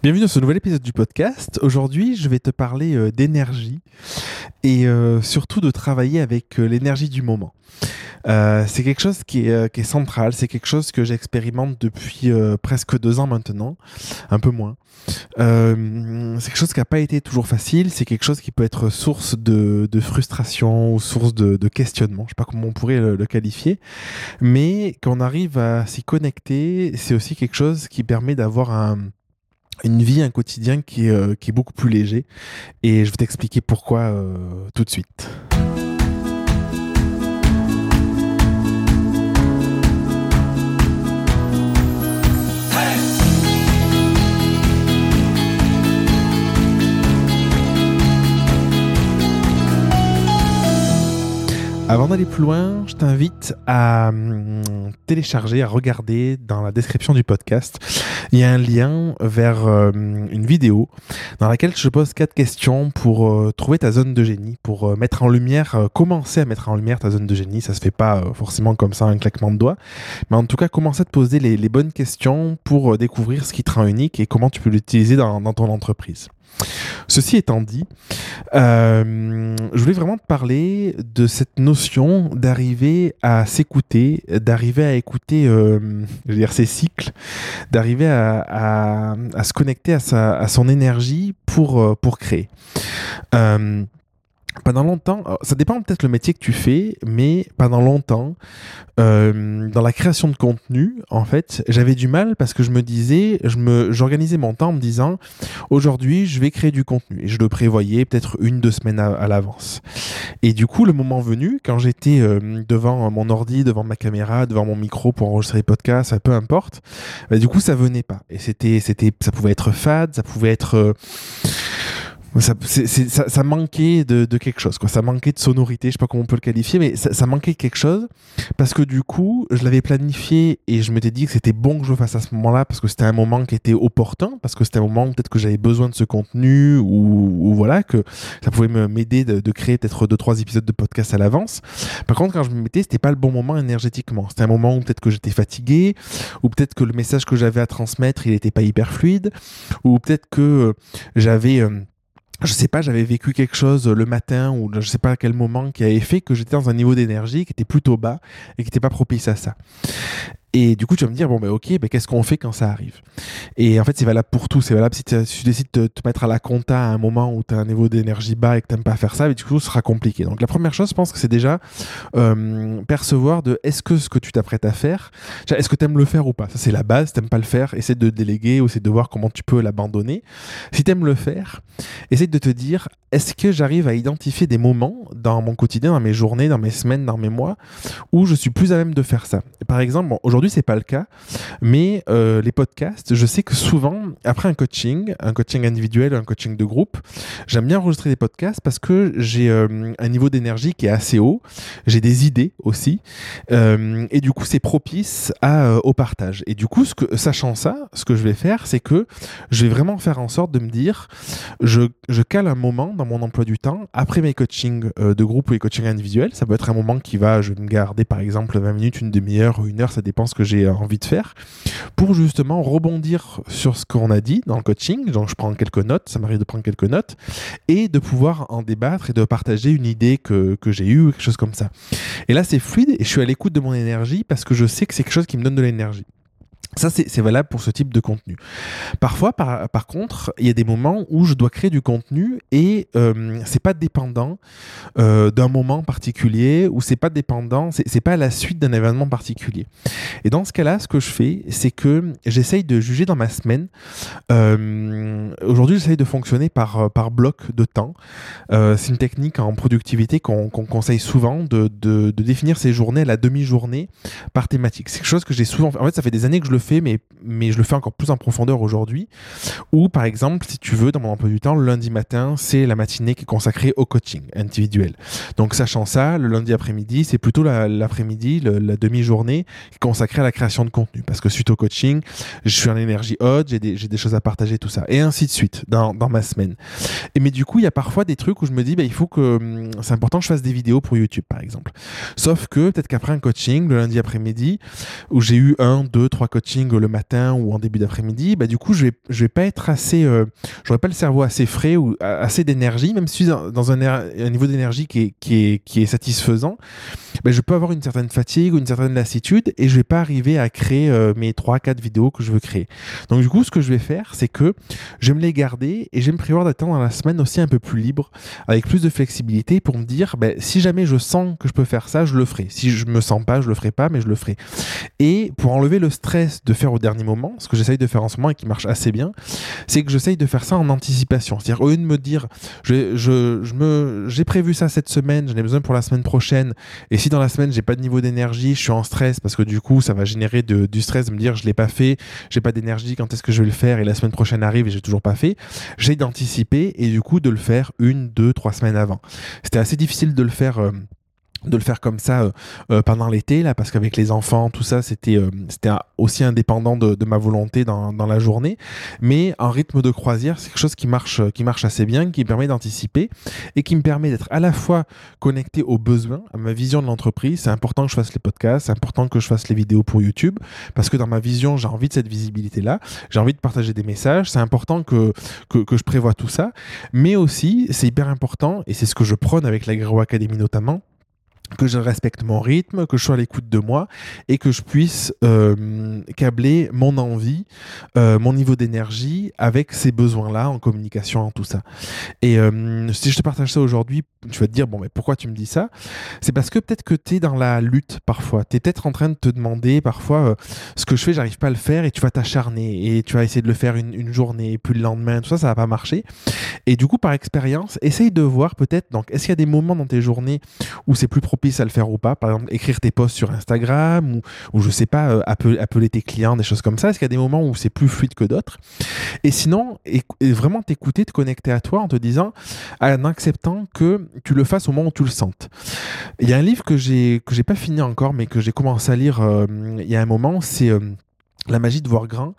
Bienvenue dans ce nouvel épisode du podcast. Aujourd'hui, je vais te parler euh, d'énergie et euh, surtout de travailler avec euh, l'énergie du moment. c'est quelque chose qui est, central, c'est quelque chose que j'expérimente depuis presque deux ans maintenant, un peu moins. c'est quelque chose qui n'a pas été toujours facile, c'est quelque chose qui peut être source de, frustration ou source de, de, questionnement, je ne sais pas comment on pourrait le, le qualifier, mais quand on arrive à s'y connecter, c'est aussi quelque chose qui permet d'avoir un une vie, un quotidien qui est, euh, qui est beaucoup plus léger. Et je vais t'expliquer pourquoi euh, tout de suite. Avant d'aller plus loin, je t'invite à hum, télécharger, à regarder dans la description du podcast. Il y a un lien vers hum, une vidéo dans laquelle je pose quatre questions pour euh, trouver ta zone de génie, pour euh, mettre en lumière, euh, commencer à mettre en lumière ta zone de génie. Ça se fait pas forcément comme ça, un claquement de doigts, mais en tout cas, commencer à te poser les, bonnes questions pour découvrir ce qui te rend unique et comment tu peux l'utiliser dans ton entreprise. Ceci étant dit, euh, je voulais vraiment te parler de cette notion d'arriver à s'écouter, d'arriver à écouter, euh, ses cycles, d'arriver à, se connecter à, son énergie pour, euh, pour créer pendant longtemps, ça dépend peut-être le métier que tu fais, mais pendant longtemps, euh, dans la création de contenu, en fait, j'avais du mal parce que je me disais, je me, j'organisais mon temps en me disant, aujourd'hui, je vais créer du contenu et je le prévoyais peut-être une, deux semaines à, l'avance. Et du coup, le moment venu, quand j'étais euh, devant mon ordi, devant ma caméra, devant mon micro pour enregistrer les podcasts, peu importe, bah, du coup, ça venait pas. Et c'était, c'était, ça pouvait être fade, ça pouvait être euh, ça, ça, manquait de, quelque chose, quoi. Ça manquait de sonorité, je sais pas comment on peut le qualifier, mais ça, manquait quelque chose parce que du coup, je l'avais planifié et je m'étais dit que c'était bon que je le fasse à ce moment-là parce que c'était un moment qui était opportun, parce que c'était un moment peut-être que j'avais besoin de ce contenu ou, voilà, que ça pouvait m'aider de, de, créer peut-être deux, trois épisodes de podcast à l'avance. Par contre, quand je me mettais, c'était pas le bon moment énergétiquement. C'était un moment où peut-être que j'étais fatigué, ou peut-être que le message que j'avais à transmettre, il était pas hyper fluide, ou peut-être que j'avais euh, je sais pas, j'avais vécu quelque chose le matin ou je sais pas à quel moment qui avait fait que j'étais dans un niveau d'énergie qui était plutôt bas et qui n'était pas propice à ça. Et du coup, tu vas me dire, bon, ben ok, ben, qu'est-ce qu'on fait quand ça arrive? Et en fait, c'est valable pour tout. C'est valable si, tu décides de te mettre à la compta à un moment où tu as un niveau d'énergie bas et que tu pas faire ça, mais du coup, ce sera compliqué. Donc, la première chose, je pense que c'est déjà percevoir de est-ce que ce que tu t'apprêtes à faire, est-ce que tu aimes le faire ou pas? Ça, c'est la base. Si tu pas le faire, essaie de déléguer ou essaie de voir comment tu peux l'abandonner. Si tu aimes le faire, essaie de te dire, est-ce que j'arrive à identifier des moments dans mon quotidien, dans mes journées, dans mes semaines, dans mes mois, où je suis plus à même de faire ça? Par exemple, bon, aujourd'hui, c'est pas le cas, mais euh, les podcasts, je sais que souvent, après un coaching, un coaching individuel, un coaching de groupe, j'aime bien enregistrer des podcasts parce que j'ai euh, un niveau d'énergie qui est assez haut, j'ai des idées aussi, euh, et du coup, c'est propice à, au partage. Et du coup, ce que, sachant ça, ce que je vais faire, c'est que je vais vraiment faire en sorte de me dire, je, je cale un moment dans mon emploi du temps après mes coachings de groupe ou les coachings individuels. Ça peut être un moment qui va, je vais me garder par exemple 20 minutes, une demi-heure ou une heure, ça dépend ce que j'ai envie de faire, pour justement rebondir sur ce qu'on a dit dans le coaching. Donc je prends quelques notes, ça m'arrive de prendre quelques notes, et de pouvoir en débattre et de partager une idée que, que j'ai eue, quelque chose comme ça. Et là, c'est fluide et je suis à l'écoute de mon énergie parce que je sais que c'est quelque chose qui me donne de l'énergie. Ça, c'est valable pour ce type de contenu. Parfois, par, contre, il y a des moments où je dois créer du contenu et euh, c'est pas dépendant euh, d'un moment particulier ou c'est pas dépendant, c'est pas la suite d'un événement particulier. Et dans ce cas-là, ce que je fais, c'est que j'essaye de juger dans ma semaine. Euh, Aujourd'hui, j'essaye de fonctionner par, par bloc de temps. Euh, c'est une technique en productivité qu'on conseille souvent de, de, de, définir ses journées à la demi-journée par thématique. C'est quelque chose que j'ai souvent fait. En fait, ça fait des années que je le fais, mais, mais je le fais encore plus en profondeur aujourd'hui. Ou par exemple, si tu veux, dans mon emploi du temps, le lundi matin, c'est la matinée qui est consacrée au coaching individuel. Donc sachant ça, le lundi après-midi, c'est plutôt l'après-midi, la, demi-journée consacrée à la création de contenu. Parce que suite au coaching, je suis en énergie haute, j'ai des, des, choses à partager, tout ça. Et ainsi de suite dans, dans ma semaine. Et mais du coup, il y a parfois des trucs où je me dis, bah, il faut que hum, c'est important que je fasse des vidéos pour YouTube, par exemple. Sauf que peut-être qu'après un coaching, le lundi après-midi, où j'ai eu un, deux, trois coachings, le matin ou en début d'après-midi, bah, du coup, je vais, je vais pas être assez, euh, j'aurai pas le cerveau assez frais ou assez d'énergie, même si dans, dans un, niveau d'énergie qui est, qui, est, qui est satisfaisant, bah, je peux avoir une certaine fatigue ou une certaine lassitude et je vais pas arriver à créer euh, mes 3-4 vidéos que je veux créer. Donc, du coup, ce que je vais faire, c'est que je vais me les garder et je vais me prévoir d'attendre la semaine aussi un peu plus libre, avec plus de flexibilité pour me dire, bah, si jamais je sens que je peux faire ça, je le ferai. Si je me sens pas, je le ferai pas, mais je le ferai. Et pour enlever le stress de faire au dernier moment, ce que j'essaye de faire en ce moment et qui marche assez bien, c'est que j'essaye de faire ça en anticipation. C'est-à-dire, au lieu de me dire, j'ai prévu ça cette semaine, j'en ai besoin pour la semaine prochaine, et si dans la semaine j'ai pas de niveau d'énergie, je suis en stress parce que du coup ça va générer du stress de me dire je l'ai pas fait, j'ai pas d'énergie, quand est-ce que je vais le faire, et la semaine prochaine arrive et j'ai toujours pas fait. J'essaye d'anticiper et du coup de le faire une, deux, trois semaines avant. C'était assez difficile de le faire. Euh, de le faire comme ça euh, euh, pendant l'été là parce qu'avec les enfants tout ça c'était euh, c'était aussi indépendant de, de, ma volonté dans, dans, la journée. Mais en rythme de croisière c'est quelque chose qui marche qui marche assez bien qui me permet d'anticiper et qui me permet d'être à la fois connecté aux besoins à ma vision de l'entreprise. C'est important que je fasse les podcasts c'est important que je fasse les vidéos pour YouTube parce que dans ma vision j'ai envie de cette visibilité là j'ai envie de partager des messages. C'est important que, que, que je prévois tout ça. Mais aussi c'est hyper important et c'est ce que je prône avec la Academy notamment que je respecte mon rythme, que je sois à l'écoute de moi et que je puisse euh, câbler mon envie, euh, mon niveau d'énergie avec ces besoins-là en communication, en tout ça. Et euh, si je te partage ça aujourd'hui, tu vas te dire, bon, mais pourquoi tu me dis ça? C'est parce que peut-être que tu es dans la lutte parfois. Tu es peut-être en train de te demander parfois, ce que je fais, j'arrive pas à le faire et tu vas t'acharner et tu vas essayer de le faire une, journée et puis le lendemain, tout ça, ça va pas marcher. Et du coup, par expérience, essaye de voir peut-être, donc, est-ce qu'il y a des moments dans tes journées où c'est plus propice à le faire ou pas. Par exemple, écrire tes posts sur Instagram ou, je sais pas, euh, appeler, appeler, tes clients, des choses comme ça. Est-ce qu'il y a des moments où c'est plus fluide que d'autres? Et sinon, et vraiment t'écouter, te connecter à toi en te disant, en acceptant que tu le fasses au moment où tu le sentes. Il y a un livre que j'ai que j'ai pas fini encore, mais que j'ai commencé à lire euh, il y a un moment, c'est euh, la magie de voir grand.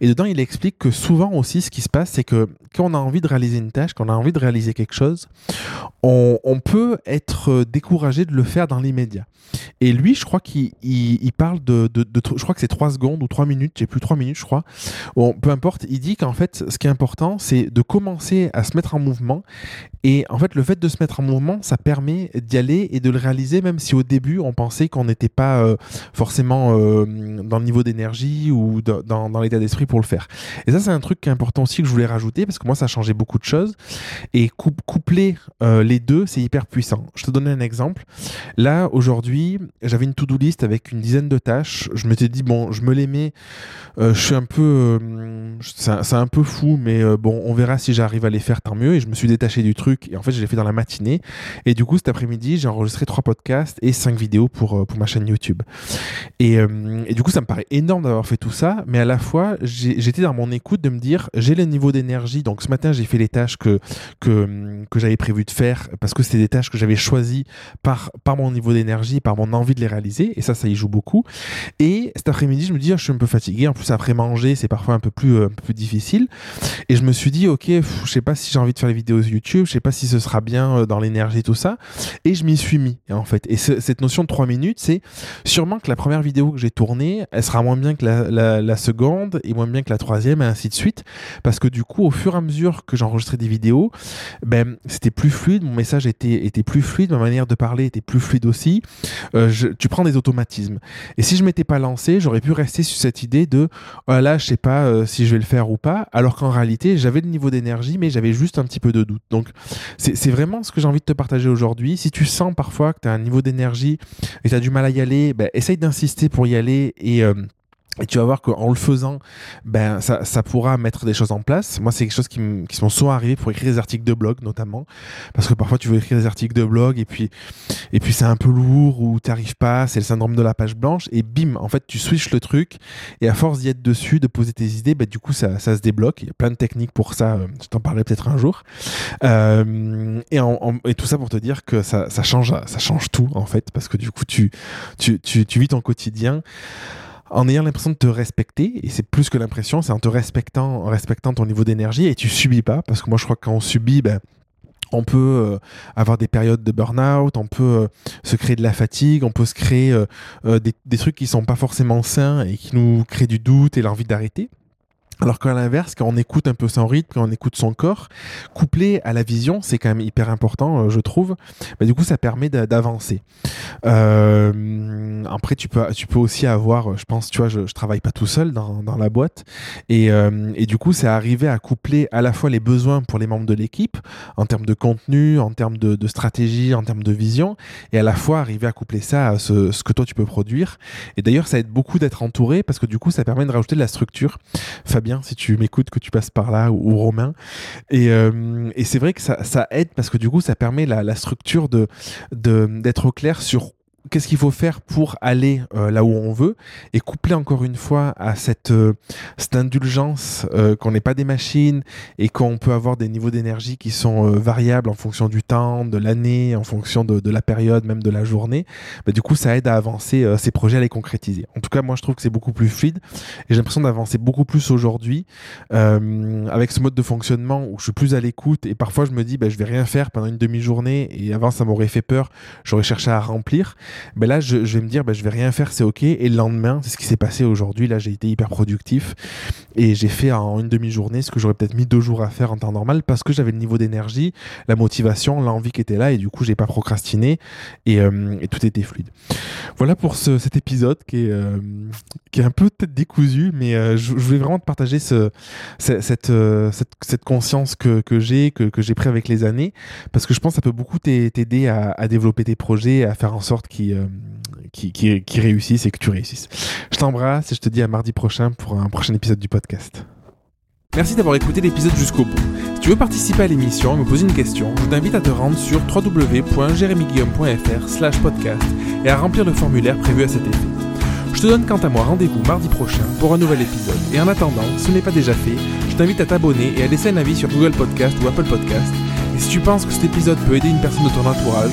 Et dedans, il explique que souvent aussi, ce qui se passe, c'est que quand on a envie de réaliser une tâche, quand on a envie de réaliser quelque chose, on, peut être découragé de le faire dans l'immédiat. Et lui, je crois qu'il il, il parle de, je crois que c'est trois secondes ou trois minutes, j'ai plus trois minutes, je crois. Bon, peu importe. Il dit qu'en fait, ce qui est important, c'est de commencer à se mettre en mouvement. Et en fait, le fait de se mettre en mouvement, ça permet d'y aller et de le réaliser, même si au début, on pensait qu'on n'était pas euh, forcément euh, dans le niveau d'énergie ou dans, l'état d'esprit pour le faire. Et ça, c'est un truc qui est important aussi que je voulais rajouter parce que moi, ça a changé beaucoup de choses. Et coupler euh, les deux, c'est hyper puissant. Je te donne un exemple. Là, aujourd'hui, j'avais une to-do list avec une dizaine de tâches. Je m'étais dit, bon, je me les mets. Euh, je suis un peu. Euh, c'est un peu fou, mais euh, bon, on verra si j'arrive à les faire, tant mieux. Et je me suis détaché du truc. Et en fait, je l'ai fait dans la matinée. Et du coup, cet après-midi, j'ai enregistré trois podcasts et cinq vidéos pour, pour ma chaîne YouTube. Et, et du coup, ça me paraît énorme d'avoir fait tout ça. Mais à la fois, j'étais dans mon écoute de me dire, j'ai le niveau d'énergie. Donc ce matin, j'ai fait les tâches que, que, que j'avais prévu de faire parce que c'était des tâches que j'avais choisies par, par mon niveau d'énergie, par mon envie de les réaliser. Et ça, ça y joue beaucoup. Et cet après-midi, je me dis, oh, je suis un peu fatigué. En plus, après manger, c'est parfois un peu plus, euh, peu difficile. Et je me suis dit, ok, je sais pas si j'ai envie de faire les vidéos YouTube, je sais pas si ce sera bien euh, dans l'énergie, tout ça. Et je m'y suis mis, en fait. Et ce, cette notion de 3 minutes, c'est sûrement que la première vidéo que j'ai tournée, elle sera moins bien que la, la, seconde et moins bien que la troisième, et ainsi de suite. Parce que du coup, au fur et à mesure que j'enregistrais des vidéos, ben, c'était plus fluide, mon message était, était plus fluide, ma manière de parler était plus fluide aussi. Euh, tu prends des automatismes. Et si je m'étais pas lancé, j'aurais pu rester sur cette idée de oh là, je sais pas euh, si je vais le faire ou pas, alors qu'en réalité, j'avais le niveau d'énergie, mais j'avais juste un petit peu de doute. Donc, c'est vraiment ce que j'ai envie de te partager aujourd'hui. Si tu sens parfois que tu as un niveau d'énergie et tu as du mal à y aller, ben, essaye d'insister pour y aller et euh, et tu vas voir qu'en le faisant, ben ça, ça pourra mettre des choses en place. Moi, c'est quelque chose qui, qui sont souvent arrivés pour écrire des articles de blog, notamment, parce que parfois tu veux écrire des articles de blog et puis et puis c'est un peu lourd ou t'arrives pas, c'est le syndrome de la page blanche et bim, en fait tu switches le truc et à force d'y être dessus, de poser tes idées, ben du coup ça, ça se débloque. Il y a plein de techniques pour ça. Euh, je t'en parlerai peut-être un jour. Euh, et, en, en, et tout ça pour te dire que ça, ça change, ça change tout en fait, parce que du coup tu tu, tu, tu vis ton quotidien en ayant l'impression de te respecter, et c'est plus que l'impression, c'est en te respectant, en respectant ton niveau d'énergie, et tu subis pas, parce que moi je crois que quand on subit, ben, on peut euh, avoir des périodes de burn-out, on peut euh, se créer de la fatigue, on peut se créer euh, des, des, trucs qui sont pas forcément sains et qui nous créent du doute et l'envie d'arrêter. Alors qu'à l'inverse, quand on écoute un peu son rythme, quand on écoute son corps, couplé à la vision, c'est quand même hyper important, je trouve. Bah, du coup, ça permet d'avancer. Euh, après, tu peux, tu peux aussi avoir, je pense, tu vois, je, je travaille pas tout seul dans, dans la boîte, et, euh, et du coup, c'est arriver à coupler à la fois les besoins pour les membres de l'équipe en termes de contenu, en termes de, de, stratégie, en termes de vision, et à la fois arriver à coupler ça à ce, ce que toi tu peux produire. Et d'ailleurs, ça aide beaucoup d'être entouré parce que du coup, ça permet de rajouter de la structure. Fabien, si tu m'écoutes, que tu passes par là, ou, Romain. Et, euh, et c'est vrai que ça, aide parce que du coup, ça permet la, structure d'être au clair sur qu'est-ce qu'il faut faire pour aller euh, là où on veut et coupler encore une fois à cette, euh, cette indulgence euh, qu'on n'est pas des machines et qu'on peut avoir des niveaux d'énergie qui sont euh, variables en fonction du temps, de l'année, en fonction de, de, la période, même de la journée, bah, du coup ça aide à avancer euh, ces projets, à les concrétiser. En tout cas, moi je trouve que c'est beaucoup plus fluide et j'ai l'impression d'avancer beaucoup plus aujourd'hui euh, avec ce mode de fonctionnement où je suis plus à l'écoute et parfois je me dis bah, je vais rien faire pendant une demi-journée et avant ça m'aurait fait peur, j'aurais cherché à remplir ben là, je, vais me dire, ben, je vais rien faire, c'est ok. Et le lendemain, c'est ce qui s'est passé aujourd'hui. Là, j'ai été hyper productif et j'ai fait en une demi-journée ce que j'aurais peut-être mis deux jours à faire en temps normal parce que j'avais le niveau d'énergie, la motivation, l'envie qui était là et du coup, j'ai pas procrastiné et, euh, tout était fluide. Voilà pour ce, cet épisode qui est, euh, qui est un peu peut-être décousu, mais euh, je, voulais vraiment te partager ce, cette, cette, conscience que, que j'ai, que, que j'ai pris avec les années parce que je pense que ça peut beaucoup t'aider à, à développer tes projets, à faire en sorte qu'ils euh, réussissent et que tu réussisses. Je t'embrasse et je te dis à mardi prochain pour un prochain épisode du podcast. Merci d'avoir écouté l'épisode jusqu'au bout. Si tu veux participer à l'émission et me poser une question, je t'invite à te rendre sur www.jeremyguillaume.fr podcast et à remplir le formulaire prévu à cet effet. Je te donne quant à moi rendez-vous mardi prochain pour un nouvel épisode. Et en attendant, si ce n'est pas déjà fait, je t'invite à t'abonner et à laisser un avis sur Google Podcast ou Apple Podcast. Et si tu penses que cet épisode peut aider une personne de ton entourage,